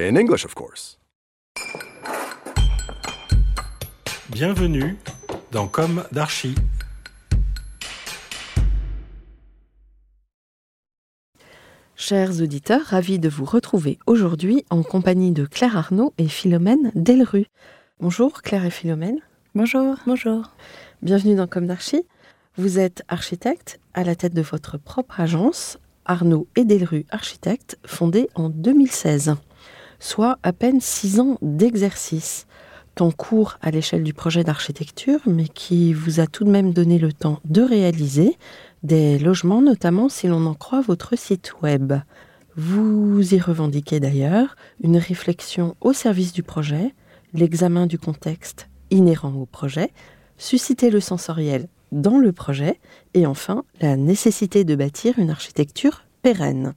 In English, of course. Bienvenue dans Comme d'Archi. Chers auditeurs, ravis de vous retrouver aujourd'hui en compagnie de Claire Arnaud et Philomène Delru. Bonjour Claire et Philomène. Bonjour. Bonjour. Bienvenue dans Comme d'Archi. Vous êtes architecte à la tête de votre propre agence, Arnaud et Delru Architectes, fondée en 2016, soit à peine six ans d'exercice. Temps court à l'échelle du projet d'architecture, mais qui vous a tout de même donné le temps de réaliser des logements, notamment si l'on en croit votre site web. Vous y revendiquez d'ailleurs une réflexion au service du projet, l'examen du contexte inhérent au projet, susciter le sensoriel dans le projet et enfin la nécessité de bâtir une architecture pérenne.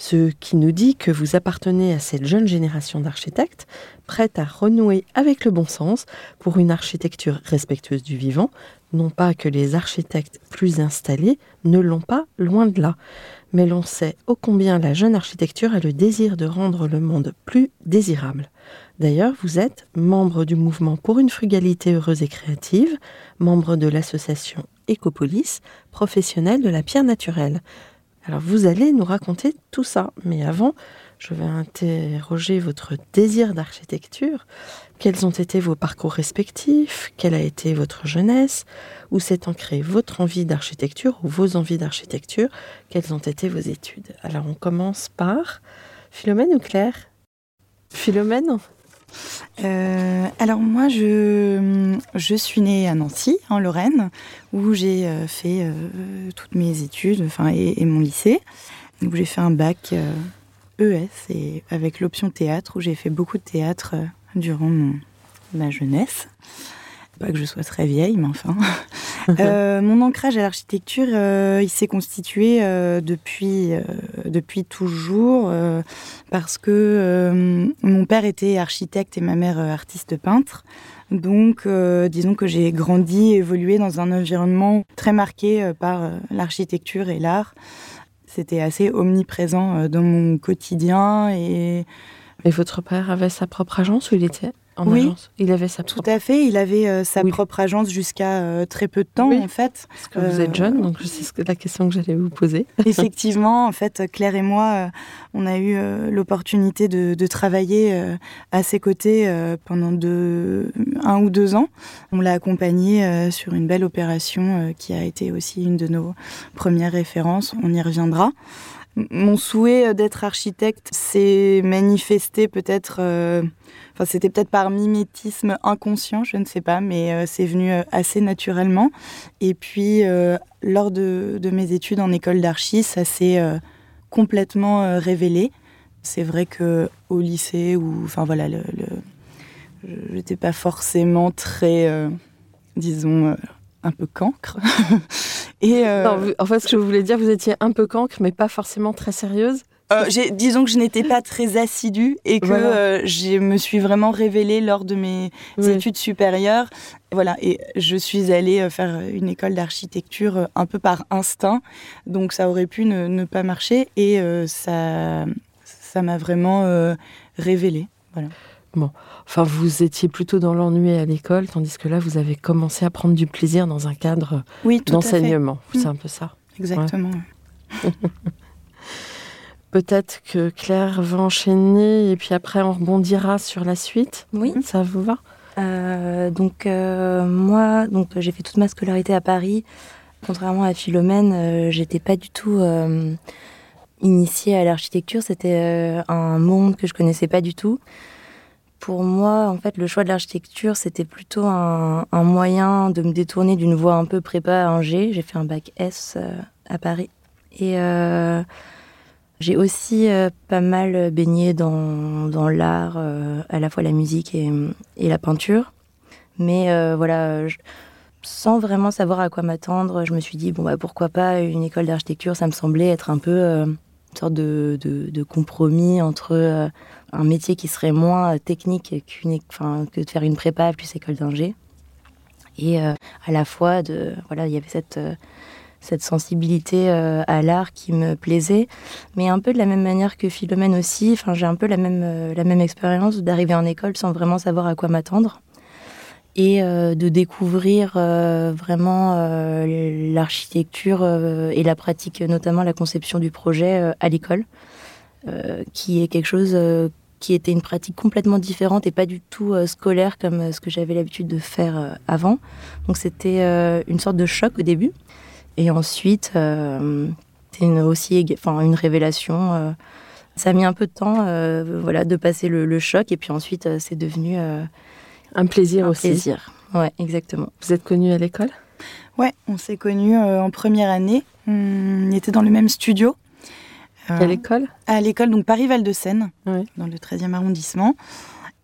Ce qui nous dit que vous appartenez à cette jeune génération d'architectes prête à renouer avec le bon sens pour une architecture respectueuse du vivant, non pas que les architectes plus installés ne l'ont pas, loin de là, mais l'on sait ô combien la jeune architecture a le désir de rendre le monde plus désirable. D'ailleurs, vous êtes membre du mouvement pour une frugalité heureuse et créative, membre de l'association Ecopolis, professionnel de la pierre naturelle. Alors vous allez nous raconter tout ça, mais avant, je vais interroger votre désir d'architecture. Quels ont été vos parcours respectifs? Quelle a été votre jeunesse? Où s'est ancrée votre envie d'architecture ou vos envies d'architecture? Quelles ont été vos études? Alors on commence par Philomène ou Claire? Philomène? Euh, alors moi, je, suis née à Nancy, en Lorraine, où j'ai euh, fait euh, toutes mes études, et, mon lycée, où j'ai fait un bac ES et avec l'option théâtre, où j'ai fait beaucoup de théâtre durant ma jeunesse. Pas que je sois très vieille, mais enfin. Euh, mon ancrage à l'architecture, euh, il s'est constitué euh, depuis, depuis toujours, parce que mon père était architecte et ma mère artiste peintre. Donc, disons que j'ai grandi, évolué dans un environnement très marqué par l'architecture et l'art. C'était assez omniprésent dans mon quotidien et votre père avait sa propre agence ou il était? En Oui. agence Il avait sa tout propre... à fait, il avait euh, sa Oui. propre agence jusqu'à euh, très peu de temps Oui. en fait. Parce que vous êtes jeune, donc je sais ce que, la question que j'allais vous poser. Effectivement, en fait, Claire et moi, euh, on a eu l'opportunité de, de travailler à ses côtés pendant deux, un ou deux ans. On l'a accompagné euh, sur une belle opération qui a été aussi une de nos premières références. On y reviendra. Mon souhait euh, d'être architecte s'est manifesté peut-être, euh, enfin c'était peut-être par mimétisme inconscient, je ne sais pas, mais euh, c'est venu assez naturellement. Et puis, lors de, mes études en école d'archi, ça s'est complètement révélé. C'est vrai que au lycée, où, enfin voilà, le, le- je n'étais pas forcément très, disons, un peu cancre. Et euh, Non, vous- en fait, ce que je voulais dire, vous étiez un peu cancre, mais pas forcément très sérieuse. euh, disons que je n'étais pas très assidue et que Voilà. euh, je me suis vraiment révélée lors de mes Oui. études supérieures. Voilà, et je suis allée faire une école d'architecture un peu par instinct, donc ça aurait pu ne, ne pas marcher et euh, ça, ça m'a vraiment euh, révélée. Enfin, vous étiez plutôt dans l'ennui à l'école, tandis que là, vous avez commencé à prendre du plaisir dans un cadre Oui, tout à fait, d'enseignement. C'est Mm. un peu ça. exactement. Peut-être que Claire va enchaîner et puis après, on rebondira sur la suite. Oui. Ça vous va? Euh, donc euh, moi, donc j'ai fait toute ma scolarité à Paris. Contrairement à Philomène, euh, j'étais pas du tout euh, initiée à l'architecture. C'était euh, un monde que je connaissais pas du tout. Pour moi, en fait, le choix de l'architecture, c'était plutôt un, moyen de me détourner d'une voie un peu prépa à Angers. J'ai fait un bac S euh, à Paris. Et euh, J'ai aussi pas mal baigné dans, l'art, à la fois la musique et, et la peinture. Mais voilà, sans vraiment savoir à quoi m'attendre, je me suis dit, bon, bah, pourquoi pas une école d'architecture? Ça me semblait être un peu une sorte de, de, compromis entre euh, un métier qui serait moins technique enfin, que de faire une prépa plus école d'ingé. Et euh, à la fois, de, voilà, il y avait cette, euh, cette sensibilité à l'art qui me plaisait, mais un peu de la même manière que Philomène aussi. J'ai un peu la même, la même expérience d'arriver en école sans vraiment savoir à quoi m'attendre et euh, de découvrir euh, vraiment euh, l'architecture et la pratique, notamment la conception du projet à l'école, qui est quelque chose qui était une pratique complètement différente et pas du tout scolaire comme ce que j'avais l'habitude de faire avant. Donc c'était une sorte de choc au début. Et ensuite, c'était aussi enfin, une révélation. ça a mis un peu de temps voilà, de passer le choc et puis ensuite c'est devenu un plaisir un aussi. plaisir, ouais, exactement. Vous êtes connus à l'école? Ouais, on s'est connus euh, en première année. On était dans le même studio. à l'école? À l'école, donc Paris-Val-de-Seine, dans le 13e arrondissement.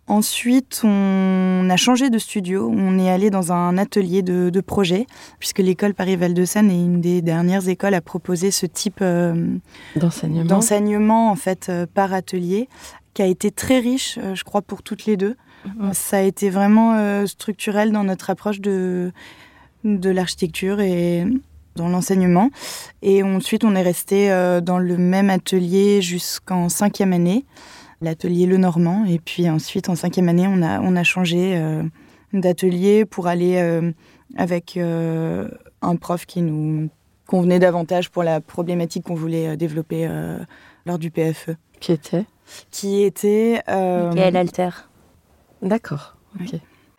Ensuite, on a changé de studio. On est allé dans un atelier de, projet, puisque l'école Paris-Val-de-Seine est une des dernières écoles à proposer ce type euh, d'enseignement en fait euh, par atelier, qui a été très riche, je crois, pour toutes les deux. Ça a été vraiment euh, structurel dans notre approche de, de l'architecture et dans l'enseignement. Et ensuite, on est resté euh, dans le même atelier jusqu'en cinquième année, l'atelier Le Normand. Et puis ensuite, en cinquième année, on a, on a changé euh, d'atelier pour aller avec un prof qui nous convenait davantage pour la problématique qu'on voulait développer lors du PFE. Qui était? Qui était... Michael Alter. D'accord.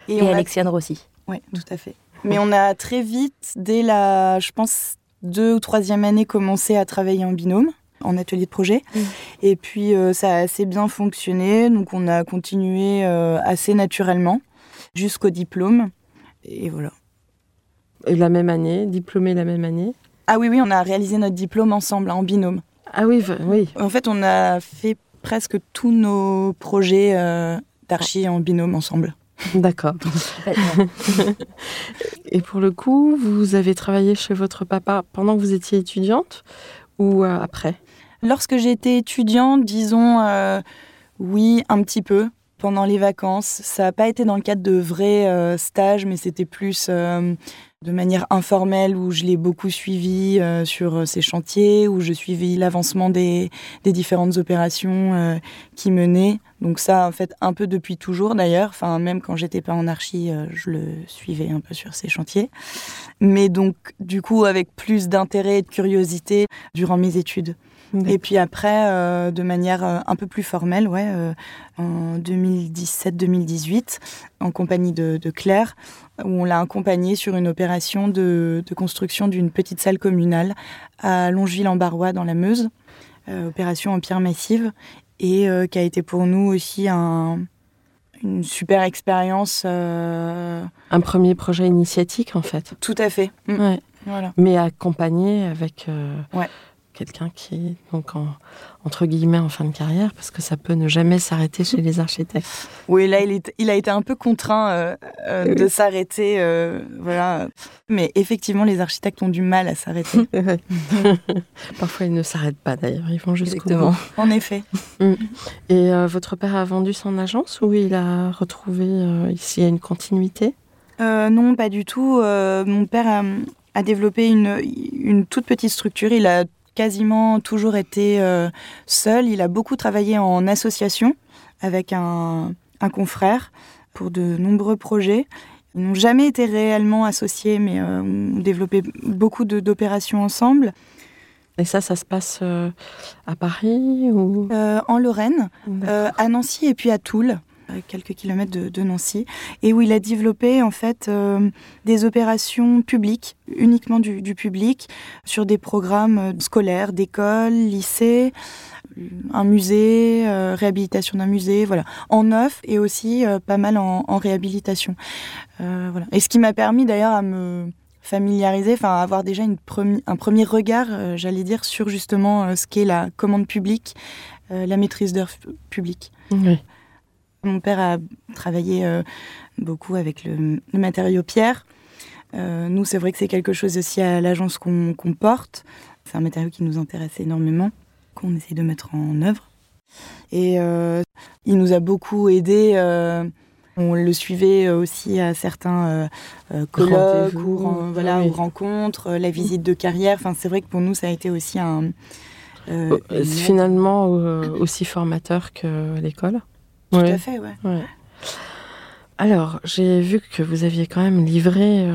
Et, et Alexiane Rossi. Oui, tout à fait. Mais on a très vite, dès la, je pense, deux ou troisième année, commencé à travailler en binôme, en atelier de projet. Mm. Et puis, euh, ça a assez bien fonctionné. Donc, on a continué euh, assez naturellement jusqu'au diplôme. Et voilà. Et la même année, diplômé la même année? Ah oui, oui, on a réalisé notre diplôme ensemble, en binôme. Ah oui, oui. En fait, on a fait presque tous nos projets euh, d'archi en binôme ensemble. D'accord. Et pour le coup, vous avez travaillé chez votre papa pendant que vous étiez étudiante ou euh, après? Lorsque j'étais étudiante, disons, euh, oui, un petit peu pendant les vacances. Ça n'a pas été dans le cadre de vrais euh, stages, mais c'était plus de manière informelle où je l'ai beaucoup suivi euh, sur ces chantiers, où je suivis l'avancement des, différentes opérations euh, qui menaient. Donc ça, en fait, un peu depuis toujours d'ailleurs. Enfin, même quand j'étais pas en archi, euh, je le suivais un peu sur ces chantiers. Mais donc, du coup, avec plus d'intérêt et de curiosité durant mes études. Et puis après, de manière un peu plus formelle, ouais, en 2017-2018, en compagnie de, de Claire, où on l'a accompagné sur une opération de, construction d'une petite salle communale à Longeville-en-Barrois dans la Meuse, euh, opération en pierre massive, et euh, qui a été pour nous aussi une super expérience. Euh, un premier projet initiatique en fait. Tout à fait. Mm. Voilà. Mais accompagné avec ouais quelqu'un qui est donc en, entre guillemets en fin de carrière parce que ça peut ne jamais s'arrêter chez les architectes. Oui, là il, il a été un peu contraint euh, euh, de s'arrêter, euh, voilà. Mais effectivement, les architectes ont du mal à s'arrêter. Parfois, ils ne s'arrêtent pas d'ailleurs, ils vont jusqu'au bout. En effet. Mm. Et votre père a vendu son agence ou il a retrouvé ici une continuité? Non, pas du tout. mon père a, a développé une, une toute petite structure. Il a quasiment toujours été euh, seul. Il a beaucoup travaillé en association avec un, confrère pour de nombreux projets. Ils n'ont jamais été réellement associés, mais euh, ont développé beaucoup d'opérations ensemble. Et ça, ça se passe euh, à Paris ou? En Lorraine, à Nancy et puis à Toul quelques kilomètres de, Nancy, et où il a développé en fait euh, des opérations publiques, uniquement du, public, sur des programmes euh, scolaires, d'écoles, lycées, un musée, euh, réhabilitation d'un musée, voilà, en neuf et aussi pas mal en, réhabilitation. voilà. Et ce qui m'a permis d'ailleurs à me familiariser, enfin avoir déjà une un premier regard, j'allais dire, sur justement ce qu'est la commande publique, la maîtrise d'œuvre publique. Mon père a travaillé beaucoup avec le, matériau pierre. nous, c'est vrai que c'est quelque chose aussi à l'agence qu'on porte. C'est un matériau qui nous intéresse énormément, qu'on essaie de mettre en œuvre. Et euh, il nous a beaucoup aidé. Euh, on le suivait aussi à certains euh, colloques ou, voilà, rencontres, la visite de carrière. Enfin, c'est vrai que pour nous, ça a été aussi un. Finalement, aussi formateur que l'école. Tout à fait, ouais. Alors, j'ai vu que vous aviez quand même livré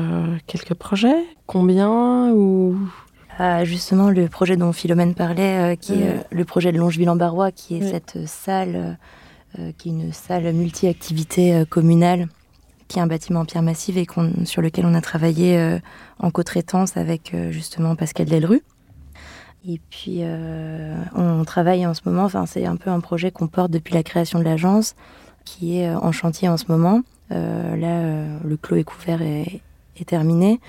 quelques projets. Combien ou? Justement le projet dont Philomène parlait, euh, qui est euh, le projet de Longeville-en-Barrois, qui est cette salle, euh, qui est une salle multi-activité communale, qui est un bâtiment en pierre massive et sur lequel on a travaillé en co-traitance avec justement Pascal Delru. Et puis, on travaille en ce moment, enfin, c'est un peu un projet qu'on porte depuis la création de l'agence, qui est en chantier en ce moment. là, le clos est couvert et est terminé.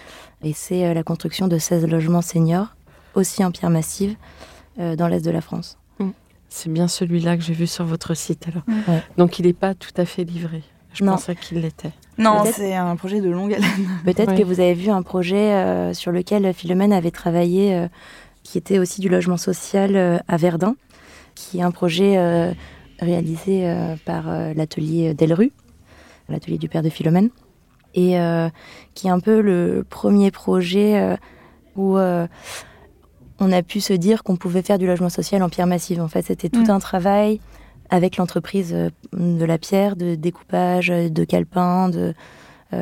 Et c'est euh, la construction de 16 logements seniors, aussi en pierre massive, euh, dans l'est de la France. Mm. C'est bien celui-là que j'ai vu sur votre site alors. Mm. Donc il n'est pas tout à fait livré. Je pensais qu'il l'était. Non, c'est un projet de longue haleine. Peut-être que vous avez vu un projet euh, sur lequel Philomène avait travaillé, qui était aussi du logement social à Verdun, qui est un projet réalisé par l'atelier Delru, l'atelier du père de Philomène et euh, qui est un peu le premier projet euh, où euh, on a pu se dire qu'on pouvait faire du logement social en pierre massive. En fait, c'était tout mm. un travail avec l'entreprise de la pierre, de découpage, de calepin, de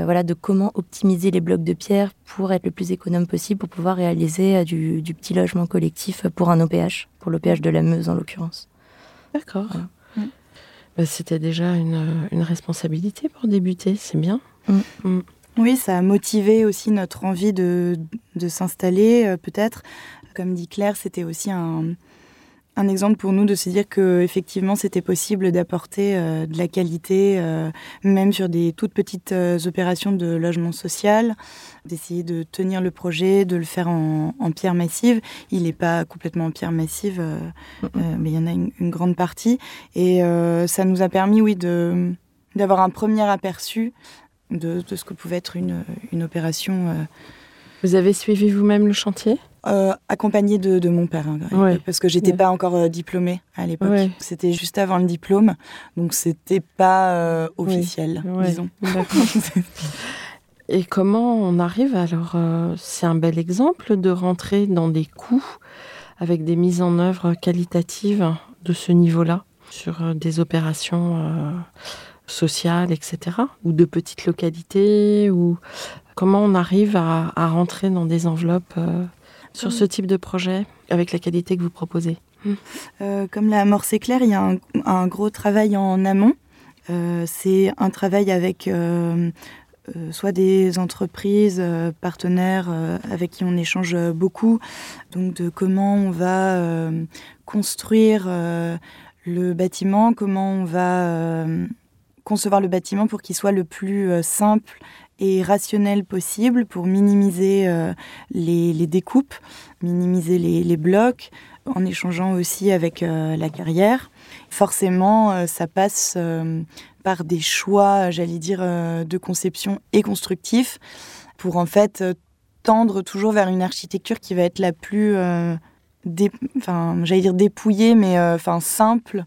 voilà, de comment optimiser les blocs de pierre pour être le plus économe possible pour pouvoir réaliser du, petit logement collectif pour un OPH, pour l'OPH de la Meuse en l'occurrence. D'accord. Mm. Bah, c'était déjà une, une responsabilité pour débuter, c'est bien. Mm. Mm. Oui, ça a motivé aussi notre envie de, de s'installer, euh, peut-être. Comme dit Claire, c'était aussi un, un, exemple pour nous de se dire que effectivement c'était possible d'apporter euh, de la qualité, euh, même sur des toutes petites opérations de logement social, d'essayer de tenir le projet, de le faire en, en pierre massive. Il n'est pas complètement en pierre massive, mais il y en a une, une grande partie. Et ça nous a permis, oui, de d'avoir un premier aperçu de, ce que pouvait être une, une opération. Euh, Vous avez suivi vous-même le chantier? Euh, Accompagné de, mon père, hein, parce que j'étais pas encore euh, diplômée à l'époque. C'était juste avant le diplôme, donc c'était pas officiel, disons. Et comment on arrive alors C'est un bel exemple de rentrer dans des coûts avec des mises en œuvre qualitatives de ce niveau-là sur des opérations sociales, etc. Ou de petites localités ou Comment on arrive à, rentrer dans des enveloppes euh, sur ce type de projet avec la qualité que vous proposez? Hmm. euh, Comme l'a amorcé Claire, il y a un, gros travail en amont. Euh, c'est un travail avec soit des entreprises partenaires avec qui on échange beaucoup, donc de comment on va construire le bâtiment, comment on va concevoir le bâtiment pour qu'il soit le plus simple et rationnel possible pour minimiser euh, les, découpes, minimiser les, blocs, en échangeant aussi avec euh, la carrière. Forcément, ça passe par des choix, j'allais dire, de conception et constructif, pour en fait tendre toujours vers une architecture qui va être la plus, enfin, j'allais dire dépouillée, mais enfin simple,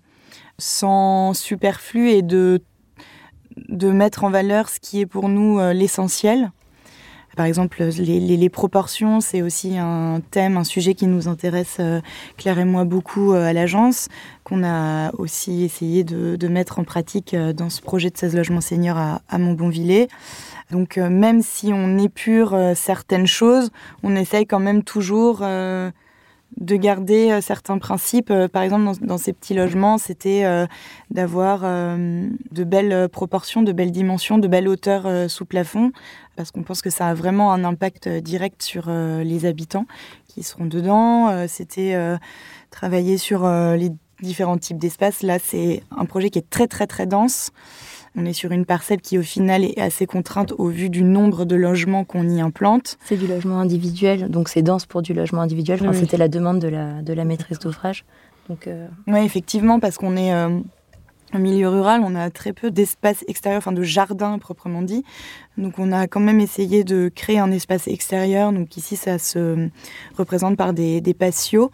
sans superflu et de de mettre en valeur ce qui est pour nous euh, l'essentiel. Par exemple, les, proportions, c'est aussi un thème, un sujet qui nous intéresse, euh, Claire et moi, beaucoup euh, à l'agence, qu'on a aussi essayé de, mettre en pratique dans ce projet de 16 logements seniors à, à. Donc, même si on épure certaines choses, on essaye quand même toujours de garder euh, certains principes. Euh, par exemple, dans, ces petits logements, c'était euh, d'avoir de belles proportions, de belles dimensions, de belles hauteurs sous plafond, parce qu'on pense que ça a vraiment un impact direct sur les habitants qui seront dedans. c'était travailler sur les différents types d'espaces. Là, c'est un projet qui est très très très dense. On est sur une parcelle qui au final est assez contrainte au vu du nombre de logements qu'on y implante. C'est du logement individuel, donc c'est dense pour du logement individuel. Enfin, Oui. C'était la demande de la, de la maîtrise d'ouvrage. Donc, euh, Oui, effectivement, parce qu'on est euh, en milieu rural, on a très peu d'espace extérieur, enfin de jardin proprement dit. Donc on a quand même essayé de créer un espace extérieur. Donc ici, ça se représente par des, des patios,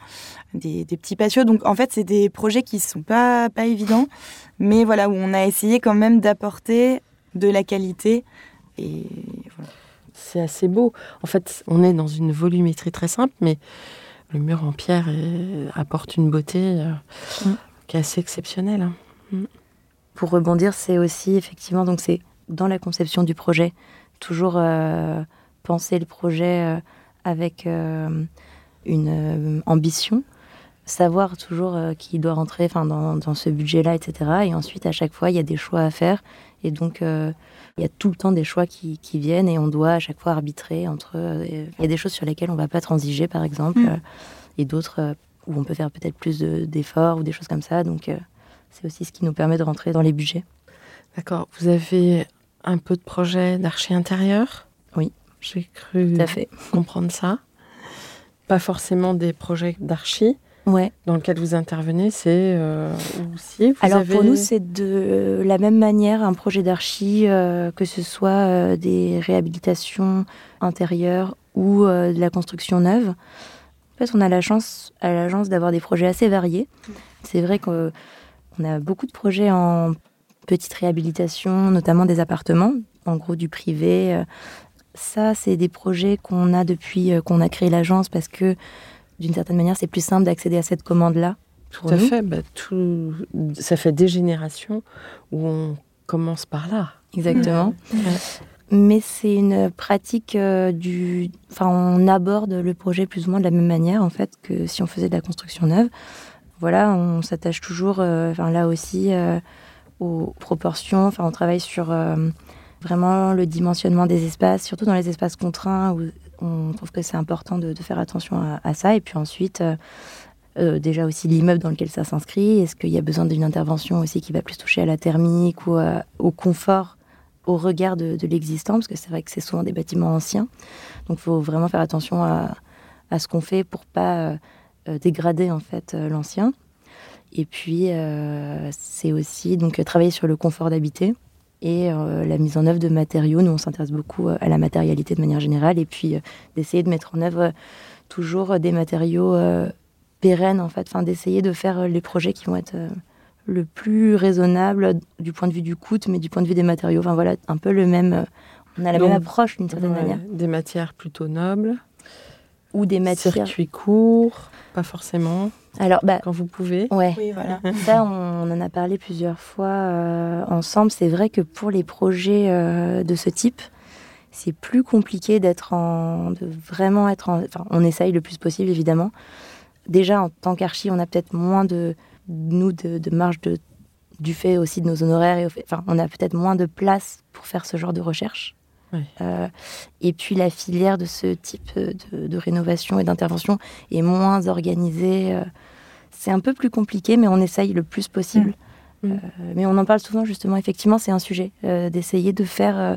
des, des petits patios. Donc en fait, c'est des projets qui sont pas, pas évidents, mais voilà, où on a essayé quand même d'apporter de la qualité. Et voilà. C'est assez beau. En fait, on est dans une volumétrie très simple, mais le mur en pierre est- apporte une beauté euh, Mm. qui est assez exceptionnelle. hein. pour rebondir, c'est aussi effectivement, donc c'est dans la conception du projet, toujours euh, penser le projet euh, avec euh, une euh, ambition, savoir toujours euh, qui doit rentrer enfin, dans, dans ce budget-là, etc. Et ensuite, à chaque fois, il y a des choix à faire. Et donc, euh, il y a tout le temps des choix qui, qui viennent et on doit à chaque fois arbitrer entre... euh, Il y a des choses sur lesquelles on ne va pas transiger, par exemple, Mm. euh, et d'autres où on peut faire peut-être plus de- d'efforts ou des choses comme ça. Donc, c'est aussi ce qui nous permet de rentrer dans les budgets. D'accord. Vous avez un peu de projet d'archi intérieur? Oui. J'ai cru Tout à fait. comprendre ça. Pas forcément des projets d'archi Ouais. dans lesquels vous intervenez, c'est euh, aussi. Vous Alors avez... pour nous, c'est de la même manière un projet d'archi, euh, que ce soit euh, des réhabilitations intérieures ou euh, de la construction neuve. En fait, on a la chance à l'agence d'avoir des projets assez variés. C'est vrai qu'on a beaucoup de projets en petite réhabilitation, notamment des appartements, en gros du privé. Euh, Ça, c'est des projets qu'on a depuis euh, qu'on a créé l'agence parce que d'une certaine manière, c'est plus simple d'accéder à cette commande-là. Tout à nous. fait. bah, tout... Ça fait des générations où on commence par là. Exactement. Mais c'est une pratique euh, du. Enfin, on aborde le projet plus ou moins de la même manière, en fait, que si on faisait de la construction neuve. Voilà, on s'attache toujours, euh, enfin, là aussi, euh, aux proportions. Enfin, on travaille sur vraiment le dimensionnement des espaces, surtout dans les espaces contraints où on trouve que c'est important de, faire attention à, ça. Et puis ensuite, euh, euh, déjà aussi l'immeuble dans lequel ça s'inscrit. Est-ce qu'il y a besoin d'une intervention aussi qui va plus toucher à la thermique ou à- au confort au regard de, de l'existant, parce que c'est vrai que c'est souvent des bâtiments anciens. Donc il faut vraiment faire attention à, ce qu'on fait pour pas euh, euh, dégrader en fait euh, l'ancien. Et puis euh, c'est aussi donc euh, travailler sur le confort d'habiter et euh, la mise en œuvre de matériaux. Nous on s'intéresse beaucoup euh, à la matérialité de manière générale et puis euh, d'essayer de mettre en œuvre toujours des matériaux pérennes en fait, enfin d'essayer de faire les projets qui vont être le plus raisonnable du point de vue du coût, mais du point de vue des matériaux. Enfin voilà, un peu le même. On a la Donc, même approche d'une certaine Ouais, manière. Des matières plutôt nobles. Ou des matières. Circuits courts, pas forcément, Alors, bah, quand vous pouvez. ouais. Oui, voilà. Ça, on en a parlé plusieurs fois euh, ensemble. C'est vrai que pour les projets euh, de ce type, c'est plus compliqué d'être en, de vraiment être en. Enfin, on essaye le plus possible, évidemment. Déjà, en tant qu'archi, on a peut-être moins de nous de, de marge de du fait aussi de nos honoraires et au fait, enfin, on a peut-être moins de place pour faire ce genre de recherche. Oui. Euh, et puis la filière de ce type de, de rénovation et d'intervention est moins organisée. euh, c'est un peu plus compliqué, mais on essaye le plus possible. Mm. Euh, mais on en parle souvent, justement. Effectivement, c'est un sujet euh, d'essayer de faire euh,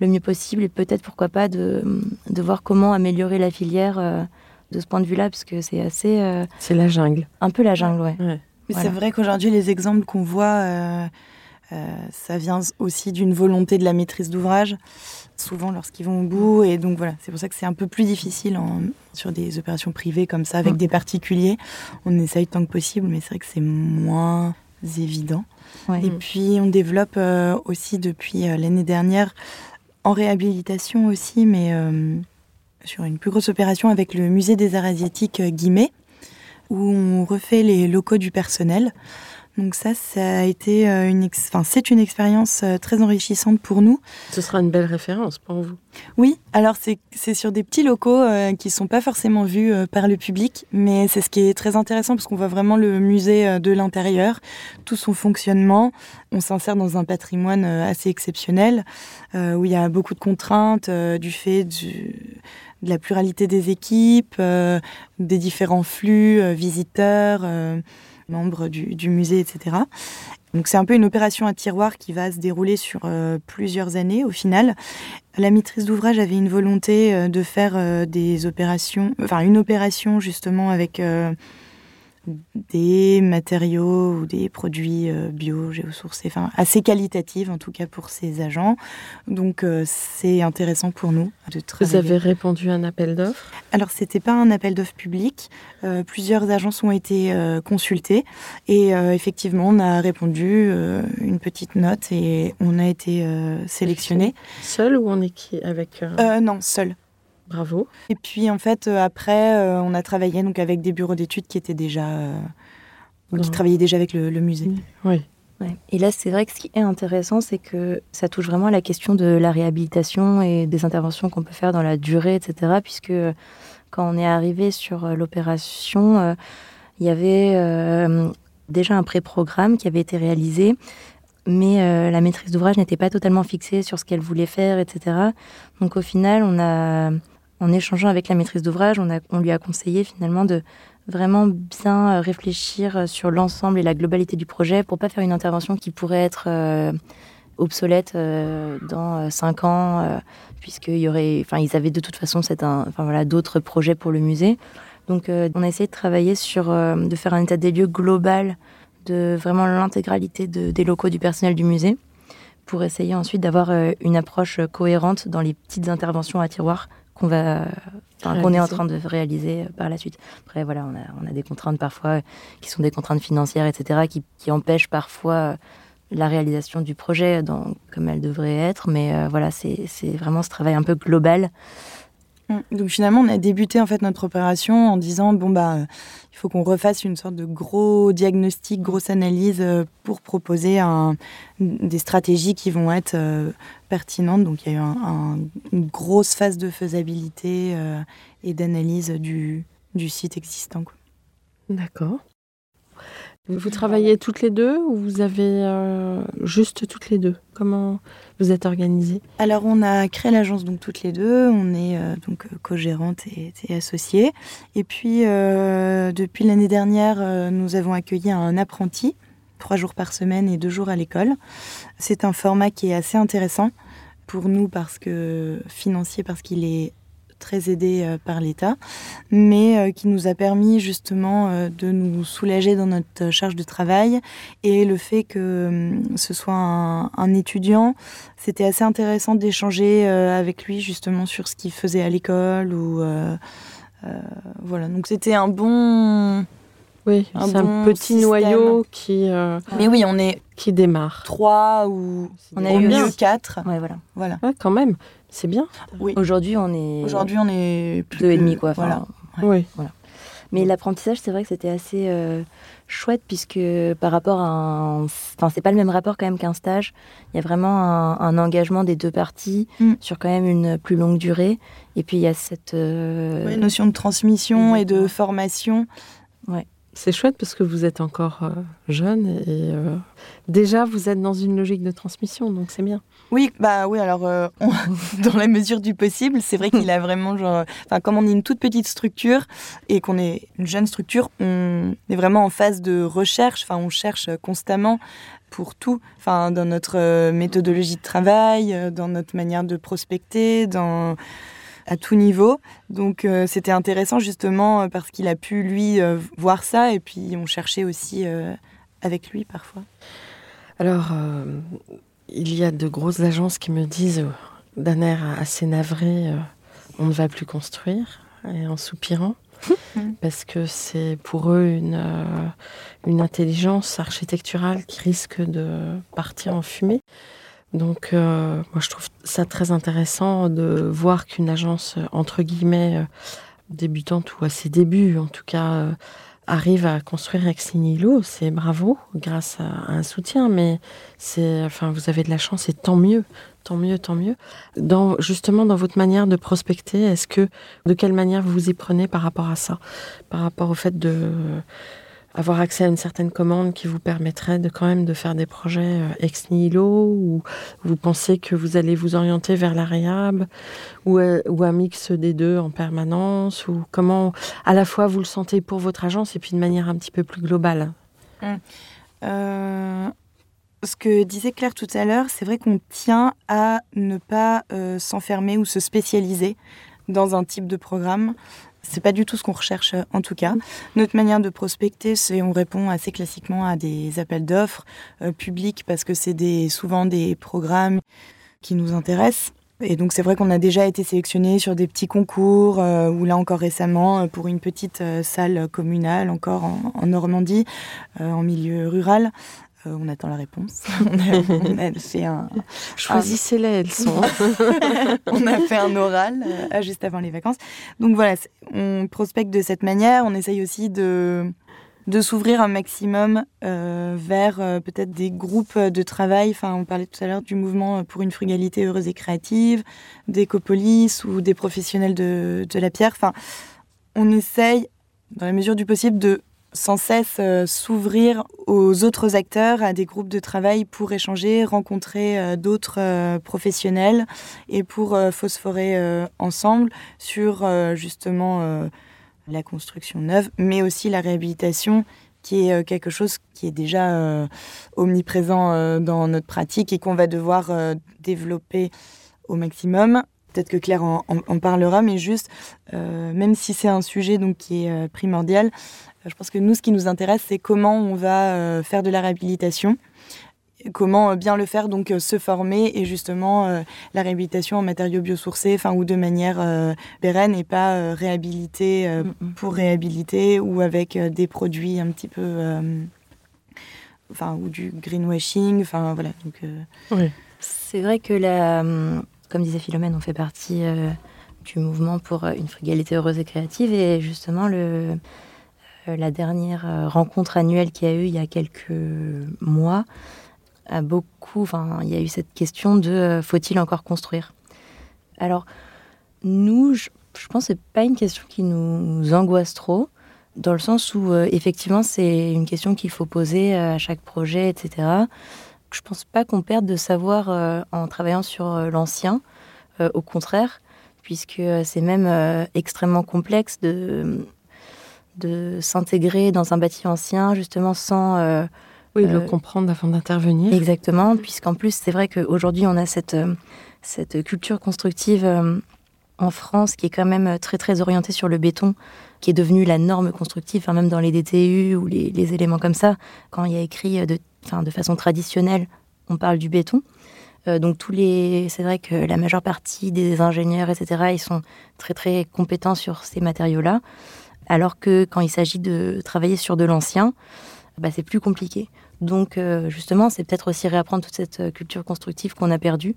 le mieux possible et peut-être, pourquoi pas, de, de voir comment améliorer la filière euh, de ce point de vue-là, parce que c'est assez. euh, C'est la jungle. un peu la jungle, ouais. Ouais. Mais Voilà. C'est vrai qu'aujourd'hui, les exemples qu'on voit, euh, euh, ça vient aussi d'une volonté de la maîtrise d'ouvrage, souvent lorsqu'ils vont au bout. Et donc voilà, c'est pour ça que c'est un peu plus difficile en- sur des opérations privées comme ça, avec Mm. des particuliers. On essaye tant que possible, mais c'est vrai que c'est moins évident. Ouais. Et puis, on développe euh, aussi depuis euh, l'année dernière, en réhabilitation aussi, mais euh, sur une plus grosse opération avec le musée des arts asiatiques Guimet, où on refait les locaux du personnel. Donc ça, ça a été euh, une, ex- enfin, c'est une expérience euh, très enrichissante pour nous. Ce sera une belle référence pour vous. Oui, alors c'est c'est sur des petits locaux euh, qui sont pas forcément vus euh, par le public, mais c'est ce qui est très intéressant parce qu'on voit vraiment le musée euh, de l'intérieur, tout son fonctionnement. On s'insère dans un patrimoine assez exceptionnel où il y a beaucoup de contraintes du fait du- de la pluralité des équipes, des différents flux visiteurs. Euh, membres du, musée, etc. Donc c'est un peu une opération à tiroir qui va se dérouler sur plusieurs années au final. La maîtrise d'ouvrage avait une volonté de faire des opérations, enfin une opération justement avec des matériaux ou des produits euh, bio, géosourcés, enfin assez qualitatives en tout cas pour ces agents. Donc euh, c'est intéressant pour nous de travailler. Vous avez répondu à un appel d'offres? Alors c'était pas un appel d'offres public. Euh, plusieurs agences ont été consultées et effectivement on a répondu une petite note et on a été sélectionné. Seul ou en équipe avec Non, seul. Bravo. Et puis en fait, euh, après, euh, on a travaillé donc avec des bureaux d'études qui étaient déjà, euh, qui travaillaient déjà avec le, musée. Oui. Et là, c'est vrai que ce qui est intéressant, c'est que ça touche vraiment à la question de la réhabilitation et des interventions qu'on peut faire dans la durée, etc. Puisque quand on est arrivé sur l'opération, il y avait déjà un pré-programme qui avait été réalisé mais la maîtrise d'ouvrage n'était pas totalement fixée sur ce qu'elle voulait faire, etc. Donc au final, on a en échangeant avec la maîtrise d'ouvrage, on, lui a conseillé finalement de vraiment bien euh, réfléchir euh, sur l'ensemble et la globalité du projet pour pas faire une intervention qui pourrait être euh, obsolète dans cinq ans, puisqu'il y aurait, enfin, ils avaient de toute façon voilà, d'autres projets pour le musée. Donc, on a essayé de travailler sur, de faire un état des lieux global de vraiment l'intégralité des locaux du personnel du musée, pour essayer ensuite d'avoir une approche cohérente dans les petites interventions à tiroir qu'on va qu'on est en train de réaliser euh, par la suite. Après, voilà, on a, on a, des contraintes parfois euh, qui sont des contraintes financières, etc., qui, qui empêchent parfois euh, la réalisation du projet dans, comme elle devrait être. Mais voilà, c'est vraiment ce travail un peu global. Donc finalement, on a débuté en fait notre opération en disant bon bah il faut qu'on refasse une sorte de gros diagnostic, grosse analyse euh, pour proposer un, des stratégies qui vont être euh, pertinentes. Donc il y a eu une grosse phase de faisabilité euh, et d'analyse du, du, site existant. D'accord. Vous travaillez toutes les deux ou vous avez juste toutes les deux? Comment vous êtes organisée? Alors, on a créé l'agence donc toutes les deux. On est euh, donc euh, co-gérante et, associée. Et puis, euh, depuis l'année dernière, nous avons accueilli un apprenti, trois jours par semaine et deux jours à l'école. C'est un format qui est assez intéressant pour nous parce que financier parce qu'il est très aidé euh, par l'État, mais euh, qui nous a permis justement euh, de nous soulager dans notre charge de travail. Et le fait que ce soit un, étudiant, c'était assez intéressant d'échanger avec lui justement sur ce qu'il faisait à l'école. voilà, donc c'était un bon... Oui, c'est un petit noyau qui. Mais oui, on est qui démarre. Trois ou on a eu mieux quatre. Ouais, voilà. Voilà. quand même. C'est bien. Oui. Aujourd'hui, on est. Aujourd'hui, on est plus deux et demi, quoi. voilà. Oui. Voilà. Mais l'apprentissage, c'est vrai que c'était assez euh, chouette puisque par rapport à un, enfin c'est pas le même rapport quand même qu'un stage. Il y a vraiment un, engagement des deux parties mm. sur quand même une plus longue durée. Et puis il y a cette euh, notion de transmission et de formation. Ouais. C'est chouette parce que vous êtes encore euh, jeune et déjà vous êtes dans une logique de transmission, donc c'est bien. Oui, bah oui, alors euh, dans la mesure du possible, c'est vrai qu'il a vraiment enfin comme on est une toute petite structure et qu'on est une jeune structure, on est vraiment en phase de recherche, enfin on cherche constamment pour tout, enfin dans notre euh, méthodologie de travail, euh, dans notre manière de prospecter, dans à tout niveau. Donc c'était intéressant justement parce qu'il a pu lui voir ça et puis on cherchait aussi avec lui parfois. Alors il y a de grosses agences qui me disent euh, d'un air assez navré euh, on ne va plus construire, et en soupirant, parce que c'est pour eux une, euh, une intelligence architecturale qui risque de partir en fumée. Donc, moi, je trouve ça très intéressant de voir qu'une agence, entre guillemets, débutante ou à ses débuts, en tout cas, arrive à construire ex nihilo, c'est bravo, grâce à un soutien, mais c'est, enfin, vous avez de la chance et tant mieux, tant mieux, tant mieux. Dans, justement, dans votre manière de prospecter, est-ce que, de quelle manière vous vous y prenez par rapport à ça, par rapport au fait de avoir accès à une certaine commande qui vous permettrait de quand même de faire des projets euh, ex nihilo ou vous pensez que vous allez vous orienter vers la réhab ou, euh, ou un mix des deux en permanence ou comment à la fois vous le sentez pour votre agence et puis de manière un petit peu plus globale? Hum. ce que disait Claire tout à l'heure, c'est vrai qu'on tient à ne pas s'enfermer ou se spécialiser dans un type de programme. C'est pas du tout ce qu'on recherche en tout cas. Notre manière de prospecter, c'est on répond assez classiquement à des appels d'offres euh, publics parce que c'est des, souvent des programmes qui nous intéressent. Et donc c'est vrai qu'on a déjà été sélectionné sur des petits concours, euh, ou là encore récemment euh, pour une petite salle communale encore en Normandie, en milieu rural. Euh, on attend la réponse. on, a, fait un. Choisissez-les, elles sont. on a fait un oral euh, juste avant les vacances. Donc voilà, on prospecte de cette manière. On essaye aussi de, de s'ouvrir un maximum euh, vers peut-être des groupes de travail. Enfin, on parlait tout à l'heure du mouvement pour une frugalité heureuse et créative, d'Ecopolis ou des professionnels de, de la pierre. Enfin, on essaye, dans la mesure du possible, de sans cesse euh, s'ouvrir aux autres acteurs, à des groupes de travail pour échanger, rencontrer euh, d'autres euh, professionnels et pour phosphorer ensemble sur justement la construction neuve, mais aussi la réhabilitation qui est quelque chose qui est déjà omniprésent dans notre pratique et qu'on va devoir développer au maximum. Peut-être que Claire en, en, parlera, mais juste, même si c'est un sujet donc, qui est primordial, je pense que nous, ce qui nous intéresse, c'est comment on va euh, faire de la réhabilitation comment euh, bien le faire, donc euh, se former et justement la réhabilitation en matériaux biosourcés, enfin ou de manière pérenne et pas réhabiliter mm, mm. pour réhabiliter ou avec des produits un petit peu, enfin ou du greenwashing, enfin voilà. Donc c'est vrai que la, hum, comme disait Philomène, on fait partie du mouvement pour une frugalité heureuse et créative et justement le euh, la dernière euh, rencontre annuelle qu'il y a eu il y a quelques mois a beaucoup. Enfin, il y a eu cette question de euh, faut-il encore construire? Alors, nous, je, pense que c'est pas une question qui nous angoisse trop, dans le sens où effectivement c'est une question qu'il faut poser à chaque projet, etc. Je pense pas qu'on perde de savoir en travaillant sur l'ancien. au contraire, puisque c'est même extrêmement complexe de de s'intégrer dans un bâti ancien, justement sans... Euh, oui, le euh, comprendre avant d'intervenir. Exactement, puisqu'en plus, c'est vrai qu'aujourd'hui, on a cette, euh, cette culture constructive en France qui est quand même très, très orientée sur le béton, qui est devenue la norme constructive, même dans les DTU ou les, les, éléments comme ça. Quand il y a écrit de, de façon traditionnelle, on parle du béton. donc tous les, c'est vrai que la majeure partie des ingénieurs, etc., ils sont très très compétents sur ces matériaux-là. Alors que quand il s'agit de travailler sur de l'ancien, bah, c'est plus compliqué. Donc euh, justement, c'est peut-être aussi réapprendre toute cette euh, culture constructive qu'on a perdue.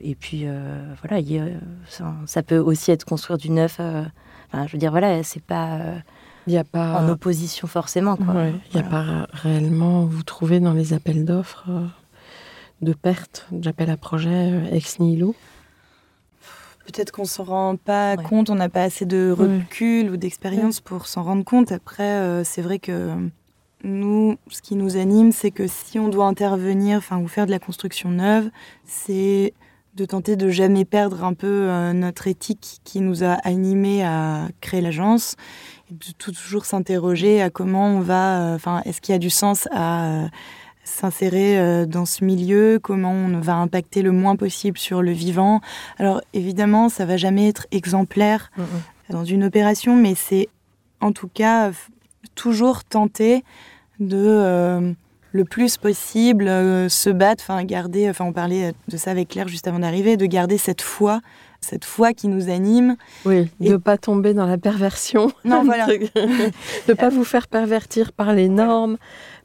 Et puis euh, voilà, ça, peut aussi être construire du neuf. je veux dire, voilà, c'est pas, il a pas en opposition forcément. Il n'y a pas réellement, vous trouvez dans les appels d'offres de perte d'appels à projet ex nihilo? Peut-être qu'on s'en rend pas compte, on n'a pas assez de recul ou d'expérience pour s'en rendre compte. Après, euh, c'est vrai que nous, ce qui nous anime, c'est que si on doit intervenir, enfin, ou faire de la construction neuve, c'est de tenter de jamais perdre un peu euh, notre éthique qui nous a animés à créer l'agence, de toujours s'interroger à comment on va, euh, enfin, est-ce qu'il y a du sens à s'insérer euh, dans ce milieu, comment on va impacter le moins possible sur le vivant? Alors évidemment, ça va jamais être exemplaire dans une opération, mais c'est en tout cas toujours tenter de euh, le plus possible euh, se battre, enfin garder, enfin on parlait de ça avec Claire juste avant d'arriver, de garder cette foi cette foi qui nous anime. Oui, de ne pas tomber dans la perversion. Non, voilà. de ne pas vous faire pervertir par les normes,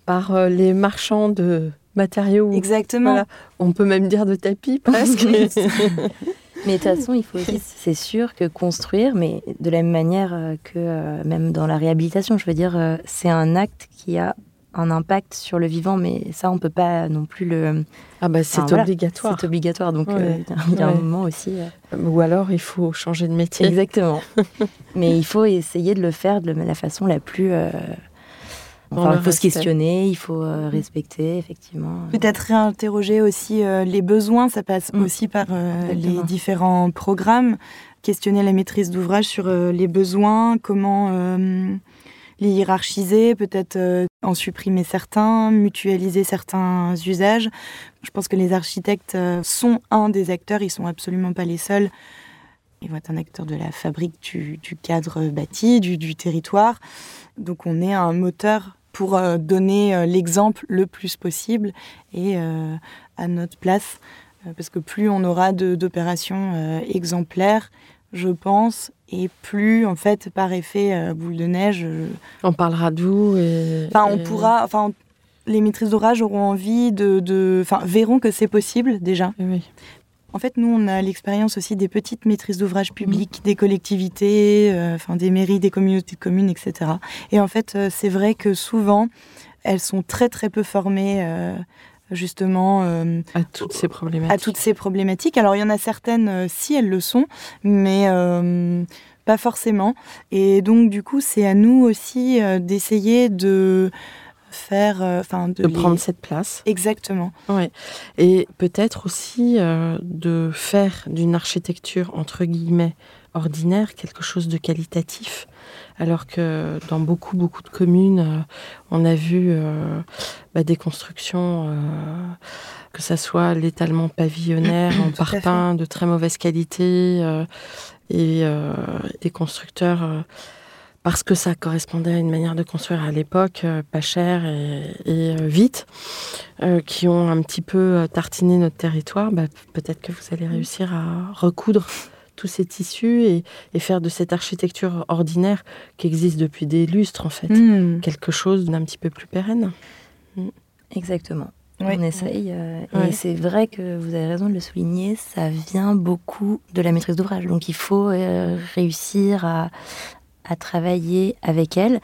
par euh, les marchands de matériaux. Exactement. On peut même dire de tapis presque. mais de toute façon, il faut aussi, c'est sûr que construire, mais de la même manière euh, que euh, même dans la réhabilitation, je veux dire, c'est un acte qui a un impact sur le vivant, mais ça, on peut pas non plus le. Ah bah c'est obligatoire. c'est obligatoire, donc il y a un moment aussi. Ou alors il faut changer de métier. Exactement. mais il faut essayer de le faire de la façon la plus il faut se questionner, il faut euh, respecter, effectivement. Peut-être réinterroger aussi euh, les besoins, ça passe mm. aussi par euh, les différents programmes. Questionner la maîtrise d'ouvrage sur les besoins, comment, les hiérarchiser, peut-être en supprimer certains, mutualiser certains usages. Je pense que les architectes sont un des acteurs, ils sont absolument pas les seuls. Ils vont être un acteur de la fabrique du, cadre bâti, du, territoire. Donc on est un moteur pour donner l'exemple le plus possible et à notre place euh, parce que plus on aura d'opérations euh, exemplaires, je pense, et plus, en fait, par effet euh, boule de neige. On parlera de vous et. Enfin, on pourra. Enfin, les maîtrises d'orage auront envie de. Enfin, verront que c'est possible déjà. Oui. En fait, nous, on a l'expérience aussi des petites maîtrises d'ouvrage publiques, des collectivités, enfin des mairies, des communautés de communes, etc. Et en fait, c'est vrai que souvent, elles sont très très peu formées justement euh, à toutes ces problématiques. À toutes ces problématiques. Alors il y en a certaines euh, si elles le sont, mais euh, pas forcément. Et donc du coup c'est à nous aussi d'essayer de faire, enfin de, prendre cette place. Exactement. Ouais. Et peut-être aussi de faire d'une architecture entre guillemets ordinaire quelque chose de qualitatif alors que dans beaucoup, beaucoup de communes, euh, on a vu euh, bah, des constructions, euh, que ce soit l'étalement pavillonnaire en parpaing de très mauvaise qualité, et des constructeurs parce que ça correspondait à une manière de construire à l'époque, pas cher et, vite, qui ont un petit peu tartiné notre territoire, bah, peut-être que vous allez réussir à recoudre tous ces tissus et, faire de cette architecture ordinaire qui existe depuis des lustres, en fait, hmm. quelque chose d'un petit peu plus pérenne. Hmm. Exactement. On essaye. Euh, et c'est vrai que vous avez raison de le souligner, ça vient beaucoup de la maîtrise d'ouvrage. Donc il faut euh, réussir à, à, travailler avec elle.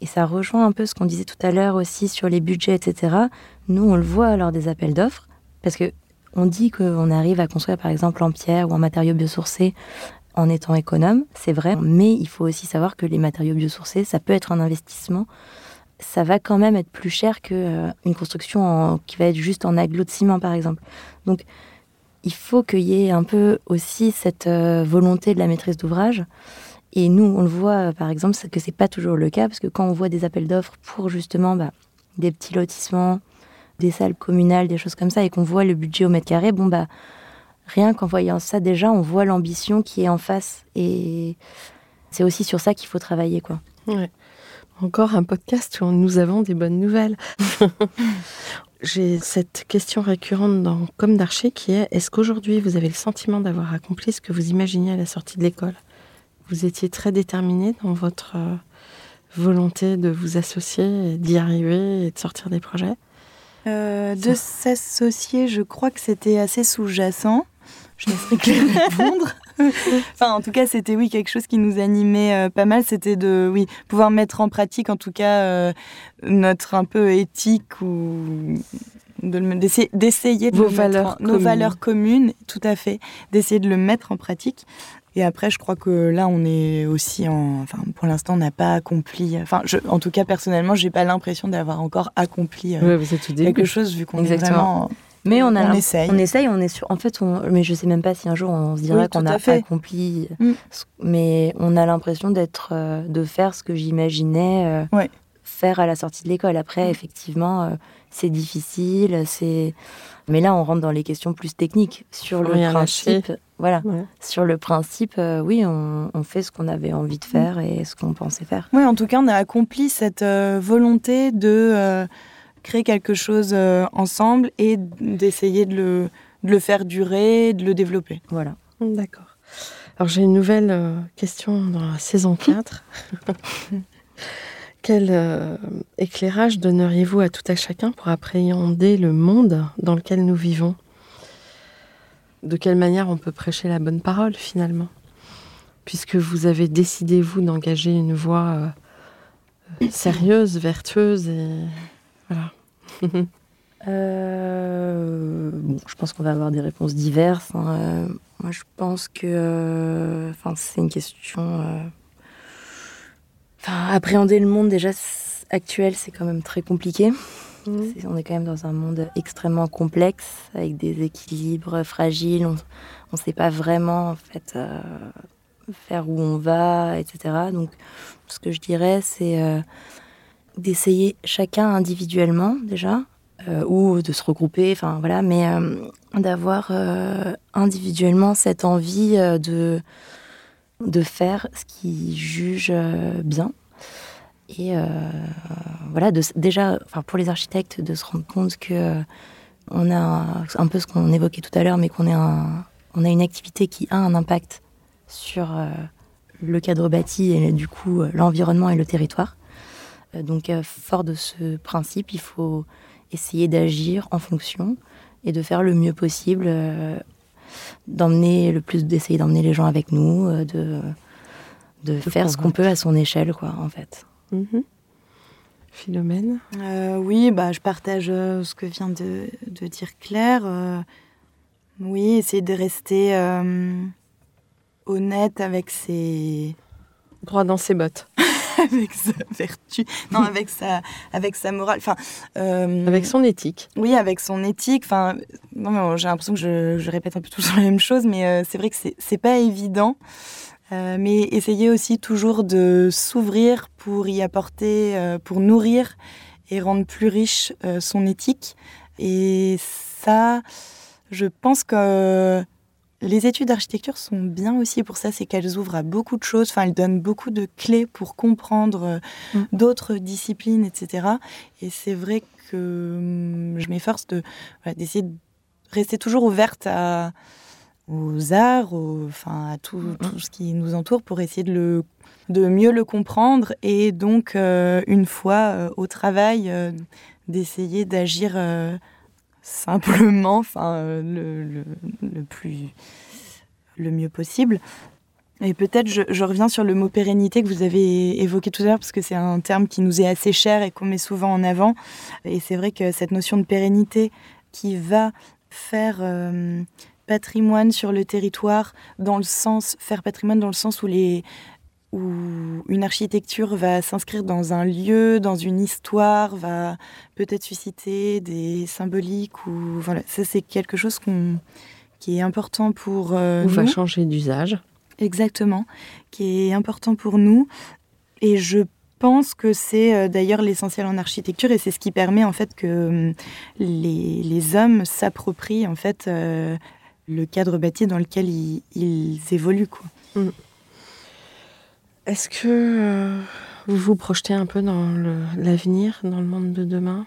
Et ça rejoint un peu ce qu'on disait tout à l'heure aussi sur les budgets, etc. Nous, on le voit lors des appels d'offres. Parce que on dit qu'on arrive à construire par exemple en pierre ou en matériaux biosourcés en étant économe, c'est vrai, mais il faut aussi savoir que les matériaux biosourcés, ça peut être un investissement. Ça va quand même être plus cher qu'une euh, construction qui va être juste en aglo de ciment, par exemple. Donc, il faut qu'il y ait un peu aussi cette euh, volonté de la maîtrise d'ouvrage. Et nous, on le voit, euh, par exemple, que c'est pas toujours le cas, parce que quand on voit des appels d'offres pour justement bah, des petits lotissements, des salles communales, des choses comme ça, et qu'on voit le budget au mètre carré, bon bah rien qu'en voyant ça déjà, on voit l'ambition qui est en face. Et c'est aussi sur ça qu'il faut travailler, quoi. Encore un podcast où nous avons des bonnes nouvelles. J'ai cette question récurrente dans Comme d'Archer qui est est-ce qu'aujourd'hui vous avez le sentiment d'avoir accompli ce que vous imaginiez à la sortie de l'école? Vous étiez très déterminé dans votre euh, volonté de vous associer, d'y arriver et de sortir des projets? Euh, de s'associer, je crois que c'était assez sous-jacent. Je laisserai Claire répondre. enfin, en tout cas, c'était oui quelque chose qui nous animait euh, pas mal. C'était de oui pouvoir mettre en pratique, en tout cas, euh, notre un peu éthique ou d'essayer de, Vos valeurs nos valeurs communes, tout à fait, d'essayer de le mettre en pratique. Et après, je crois que là, on est aussi en. Enfin, pour l'instant, on n'a pas accompli. Enfin, je, en tout cas, personnellement, j'ai pas l'impression d'avoir encore accompli euh, quelque chose vu qu'on est vraiment. Mais on, a, on essaye. On essaye, on est sûr. En fait, on, mais je sais même pas si un jour on se dira qu'on a accompli. Mm. Mais on a l'impression d'être, euh, de faire ce que j'imaginais euh, faire à la sortie de l'école. Après, mm. effectivement, c'est difficile, c'est. Mais là, on rentre dans les questions plus techniques sur le principe. Voilà. Sur le principe, euh, oui, on, fait ce qu'on avait envie de faire et ce qu'on pensait faire. Oui, en tout cas, on a accompli cette euh, volonté de euh, créer quelque chose ensemble et d'essayer de le, de le, faire durer, de le développer. Voilà. D'accord. Alors, j'ai une nouvelle question dans la saison 4. Quel éclairage donneriez-vous à tout à chacun pour appréhender le monde dans lequel nous vivons? De quelle manière on peut prêcher la bonne parole finalement Puisque vous avez décidé, vous, d'engager une voix euh, sérieuse, vertueuse voilà. Euh, je pense qu'on va avoir des réponses diverses. Hein. Euh, moi, je pense que enfin, c'est une question. Appréhender le monde déjà actuel, c'est quand même très compliqué. Mhm. On est quand même dans un monde extrêmement complexe, avec des équilibres fragiles. On ne sait pas vraiment, en fait, euh, faire où on va, etc. Donc, ce que je dirais, c'est euh, d'essayer chacun individuellement déjà, euh, ou de se regrouper, enfin voilà, mais d'avoir individuellement cette envie de, de faire ce qu'ils jugent bien. Et voilà, de, déjà, enfin, pour les architectes, de se rendre compte que on a un peu ce qu'on évoquait tout à l'heure, mais qu'on est un, on a une activité qui a un impact sur euh, le cadre bâti et du coup euh, l'environnement et le territoire. Euh, donc fort de ce principe, il faut essayer d'agir en fonction et de faire le mieux possible, d'emmener le plus, d'essayer d'emmener les gens avec nous, de, de faire ce qu'on peut à son échelle, quoi, en fait. Mhm. Philomène Oui, bah, je partage ce que vient de, de dire Claire. Oui, essayer de rester euh, honnête avec ses... Droit dans ses bottes. avec sa vertu, non, avec sa, avec sa morale, enfin, euh, avec son éthique. Oui, avec son éthique. Enfin, non, j'ai l'impression que je, je, répète un peu toujours la même chose, mais euh, c'est vrai que c'est pas évident. Mais essayer aussi toujours de s'ouvrir pour y apporter, pour nourrir et rendre plus riche son éthique. Et ça, je pense que les études d'architecture sont bien aussi pour ça, c'est qu'elles ouvrent à beaucoup de choses, enfin elles donnent beaucoup de clés pour comprendre euh, mm. d'autres disciplines, etc. Et c'est vrai que hum, je m'efforce de d'essayer de rester toujours ouverte à, aux arts, enfin à tout, mm. tout, ce qui nous entoure pour essayer de le de mieux le comprendre et donc euh, une fois euh, au travail d'essayer d'agir simplement, enfin, euh, le, le, plus, le mieux possible. Et peut-être je, reviens sur le mot pérennité que vous avez évoqué tout à l'heure, parce que c'est un terme qui nous est assez cher et qu'on met souvent en avant. Et c'est vrai que cette notion de pérennité qui va faire euh, patrimoine sur le territoire, dans le sens, faire patrimoine dans le sens où les, où une architecture va s'inscrire dans un lieu, dans une histoire, va peut-être susciter des symboliques ou voilà, ça c'est quelque chose qui est important pour euh, ou va changer d'usage. Exactement, qui est important pour nous. Et je pense que c'est euh, d'ailleurs l'essentiel en architecture et c'est ce qui permet en fait que hum, les, hommes s'approprient en fait euh, le cadre bâti dans lequel ils, évoluent quoi. Mm. Est-ce que euh, vous vous projetez un peu dans l'avenir, dans le monde de demain?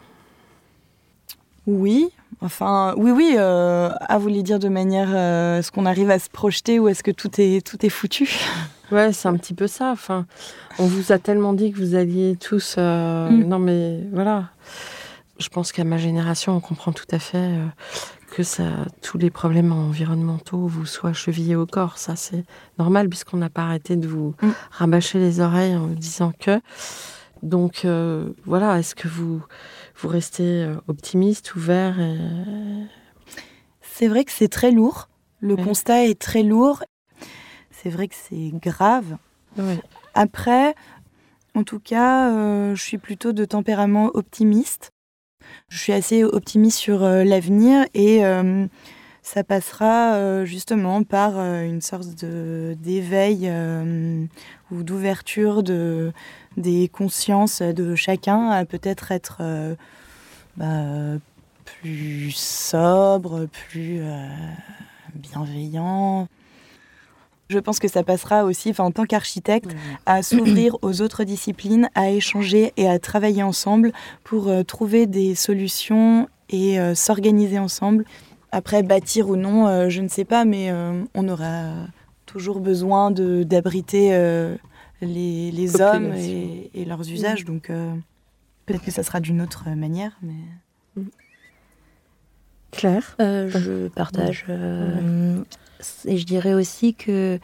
Oui, enfin, oui, oui. Euh, à vous les dire de manière, euh, est-ce qu'on arrive à se projeter ou est-ce que tout est tout est foutu? Ouais, c'est un petit peu ça. Enfin, on vous a tellement dit que vous alliez tous. Mm. Non, mais voilà. Je pense qu'à ma génération, on comprend tout à fait que ça, tous les problèmes environnementaux vous soient chevillés au corps. Ça, c'est normal puisqu'on n'a pas arrêté de vous mm. rabâcher les oreilles en vous disant que. Donc euh, voilà, est-ce que vous, vous restez euh, optimiste, ouvert C'est vrai que c'est très lourd. Le constat est très lourd. C'est vrai que c'est grave. Après, en tout cas, euh, je suis plutôt de tempérament optimiste. Je suis assez optimiste sur euh, l'avenir et euh, ça passera euh, justement par une sorte d'éveil ou d'ouverture de, des consciences de chacun à peut-être être, bah, plus sobre, plus bienveillant. Je pense que ça passera aussi, en tant qu'architecte, à s'ouvrir aux autres disciplines, à échanger et à travailler ensemble pour euh, trouver des solutions et euh, s'organiser ensemble. Après, bâtir ou non, euh, je ne sais pas, mais on aura toujours besoin d'abriter les, les hommes et, leurs usages. Donc peut-être que ça sera d'une autre manière. Mais... Claire? Je partage. Et je dirais aussi que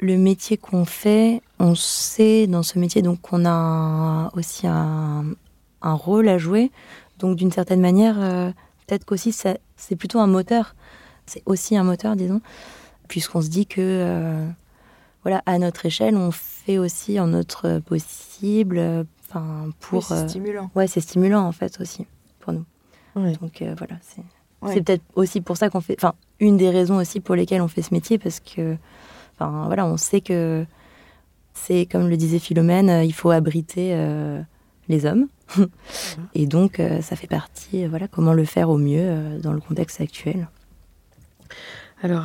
le métier qu'on fait, on sait dans ce métier donc qu'on a aussi un, rôle à jouer. Donc d'une certaine manière, euh, peut-être qu'aussi c'est plutôt un moteur. C'est aussi un moteur, disons, puisqu'on se dit que euh, voilà, à notre échelle, on fait aussi en notre possible. Enfin, pour. c'est stimulant. ouais, c'est stimulant en fait aussi pour nous. Donc voilà, c'est. Peut-être aussi pour ça qu'on fait, enfin, une des raisons aussi pour lesquelles on fait ce métier, parce que Enfin, voilà, on sait que c'est, comme le disait Philomène, euh, il faut abriter euh, les hommes. Et donc, euh, ça fait partie, voilà, comment le faire au mieux dans le contexte actuel. Alors,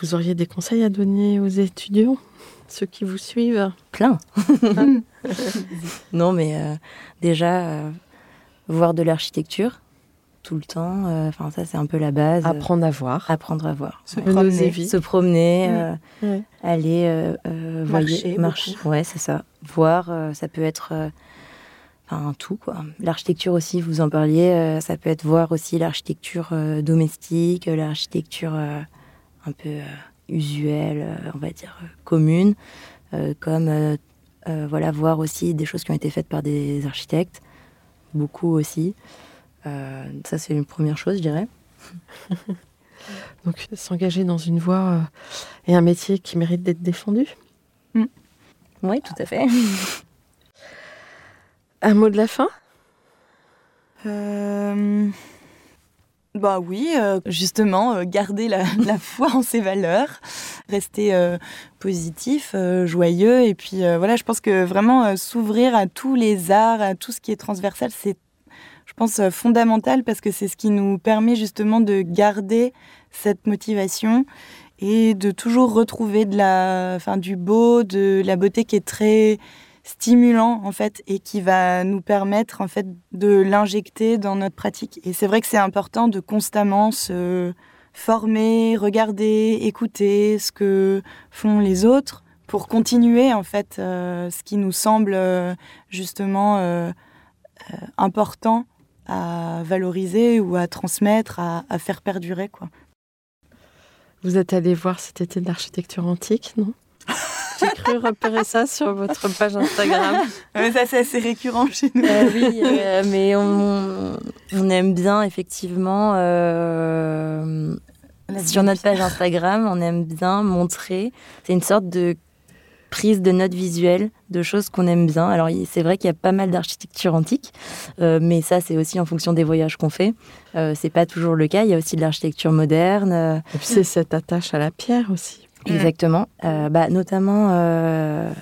vous auriez des conseils à donner aux étudiants, ceux qui vous suivent? Plein. non, mais déjà, voir de l'architecture tout le temps. Enfin, ça, c'est un peu la base. Apprendre à voir. Apprendre à voir. Se promener. Se promener, aller marcher. marcher. Ouais, c'est ça. Voir, ça peut être. Enfin, tout, quoi. L'architecture aussi, vous en parliez, ça peut être voir aussi l'architecture domestique, l'architecture un peu usuelle, on va dire commune, comme voilà, voir aussi des choses qui ont été faites par des architectes, beaucoup aussi. Euh, ça, c'est une première chose, je dirais. Donc, s'engager dans une voie euh, et un métier qui mérite d'être défendu. Mm. Oui, tout à fait. un mot de la fin? Euh... Bah oui, euh, justement, garder la, la, foi en ses valeurs, rester positif, joyeux, et puis voilà, je pense que vraiment s'ouvrir à tous les arts, à tout ce qui est transversal, c'est je pense, euh, fondamental parce que c'est ce qui nous permet justement de garder cette motivation et de toujours retrouver de la, enfin, du beau, de la beauté qui est très stimulant en fait et qui va nous permettre en fait de l'injecter dans notre pratique. Et c'est vrai que c'est important de constamment se former, regarder, écouter ce que font les autres pour continuer en fait euh, ce qui nous semble euh, justement important à valoriser ou à transmettre, à, faire perdurer. Quoi. Vous êtes allé voir cet été de l'architecture antique, non? J'ai cru repérer ça sur votre page Instagram. ça, c'est assez récurrent chez nous. Euh, oui, euh, mais on, on, aime bien, effectivement, euh, sur notre page Instagram, on aime bien montrer. C'est une sorte de prise de notes visuelles de choses qu'on aime bien. Alors c'est vrai qu'il y a pas mal d'architecture antique, euh, mais ça c'est aussi en fonction des voyages qu'on fait. Euh, c'est pas toujours le cas. Il y a aussi de l'architecture moderne. Et puis c'est cette attache à la pierre aussi. Exactement. Euh, bah, notamment,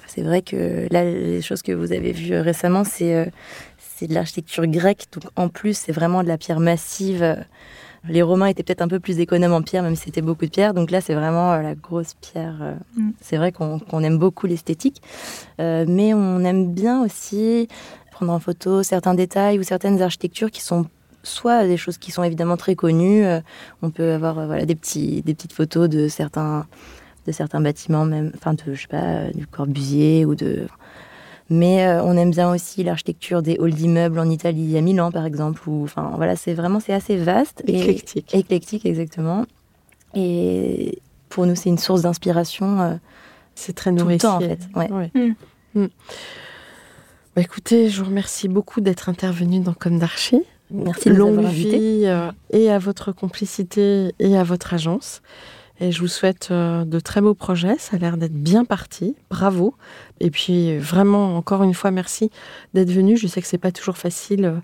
c'est vrai que là, les choses que vous avez vues récemment, c'est c'est de l'architecture grecque. Donc en plus, c'est vraiment de la pierre massive. Les Romains étaient peut-être un peu plus économes en pierre, même si c'était beaucoup de pierre. Donc là, c'est vraiment euh, la grosse pierre. Euh, mm. C'est vrai qu'on aime beaucoup l'esthétique, euh, mais on aime bien aussi prendre en photo certains détails ou certaines architectures qui sont soit des choses qui sont évidemment très connues. on peut avoir voilà, des, petits, des petites photos de certains, de certains bâtiments, même, enfin, de, je sais pas, du Corbusier ou de mais euh, on aime bien aussi l'architecture des halls d'immeubles en Italie, à Milan par exemple. enfin voilà, c'est vraiment c'est assez vaste. Éclectique. Et, éclectique exactement. Et pour nous, c'est une source d'inspiration. Euh, c'est très nourrissant en fait. Ouais. Mm. Mm. Bah, écoutez, je vous remercie beaucoup d'être intervenu dans Comme d'Archi. Merci de Longue vie euh, et à votre complicité et à votre agence. Et je vous souhaite euh, de très beaux projets. Ça a l'air d'être bien parti. Bravo. Et puis vraiment, encore une fois, merci d'être venu. Je sais que c'est pas toujours facile euh,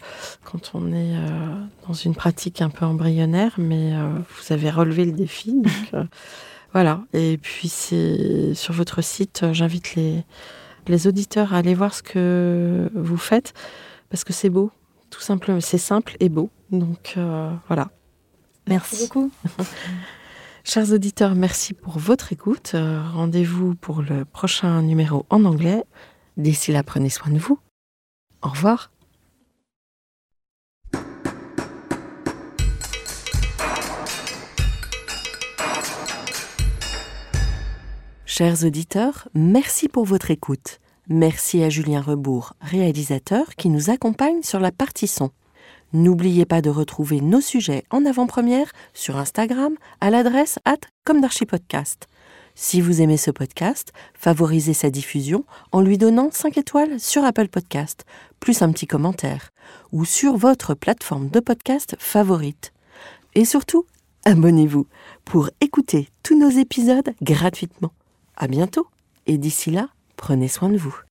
quand on est euh, dans une pratique un peu embryonnaire, mais vous avez relevé le défi. Donc, voilà. Et puis c'est sur votre site, j'invite les, les auditeurs à aller voir ce que vous faites parce que c'est beau, tout simplement. C'est simple et beau. Donc voilà. Merci beaucoup. Chers auditeurs, merci pour votre écoute. Euh, rendez-vous pour le prochain numéro en anglais. D'ici là, prenez soin de vous. Au revoir. Chers auditeurs, merci pour votre écoute. Merci à Julien Rebourg, réalisateur, qui nous accompagne sur la partie son. N'oubliez pas de retrouver nos sujets en avant-première sur Instagram à l'adresse at. Si vous aimez ce podcast, favorisez sa diffusion en lui donnant 5 étoiles sur Apple Podcast, plus un petit commentaire, ou sur votre plateforme de podcast favorite. Et surtout, abonnez-vous pour écouter tous nos épisodes gratuitement. À bientôt, et d'ici là, prenez soin de vous.